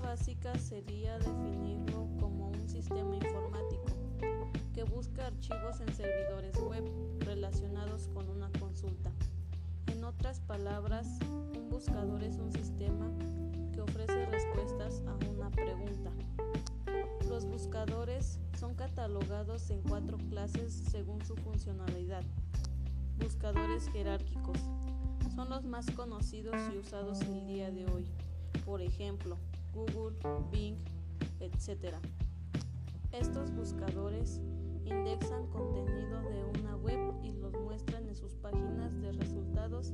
básica sería definirlo como un sistema informático que busca archivos en servidores web relacionados con una consulta. En otras palabras, un buscador es un sistema que ofrece respuestas a una pregunta. Los buscadores son catalogados en cuatro clases según su funcionalidad. Buscadores jerárquicos son los más conocidos y usados el día de hoy, por ejemplo, Google, Bing, etc. Estos buscadores indexan contenido de una web y los muestran en sus páginas de resultados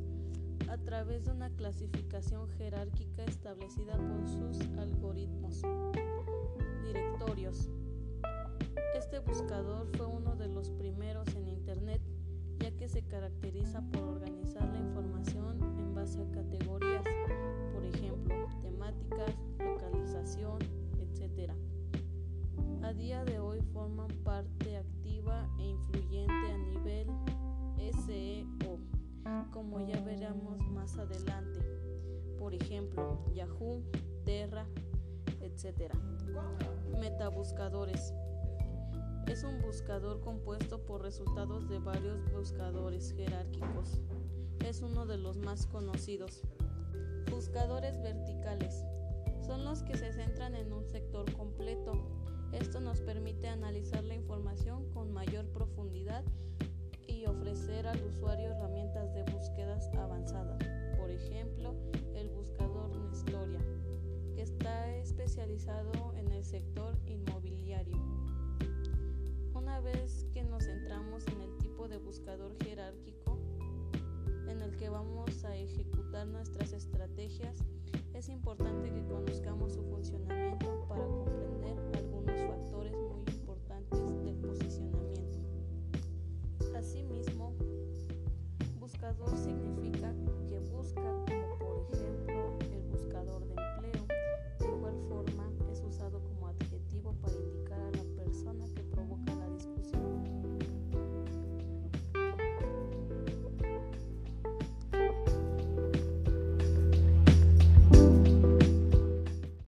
a través de una clasificación jerárquica establecida por sus algoritmos. Directorios. Este buscador fue uno de los primeros en Internet ya que se caracteriza por organizar la información en base a categorías, A día de hoy forman parte activa e influyente a nivel SEO, como ya veremos más adelante. Por ejemplo, Yahoo, Terra, etc. Metabuscadores. Es un buscador compuesto por resultados de varios buscadores jerárquicos. Es uno de los más conocidos. Buscadores verticales. Son los que se centran en un sector completo. Esto nos permite analizar la información con mayor profundidad y ofrecer al usuario herramientas de búsquedas avanzadas. Por ejemplo, el buscador Nestoria, que está especializado en el sector inmobiliario. Una vez que nos centramos en el tipo de buscador jerárquico en el que vamos a ejecutar nuestras estrategias, es importante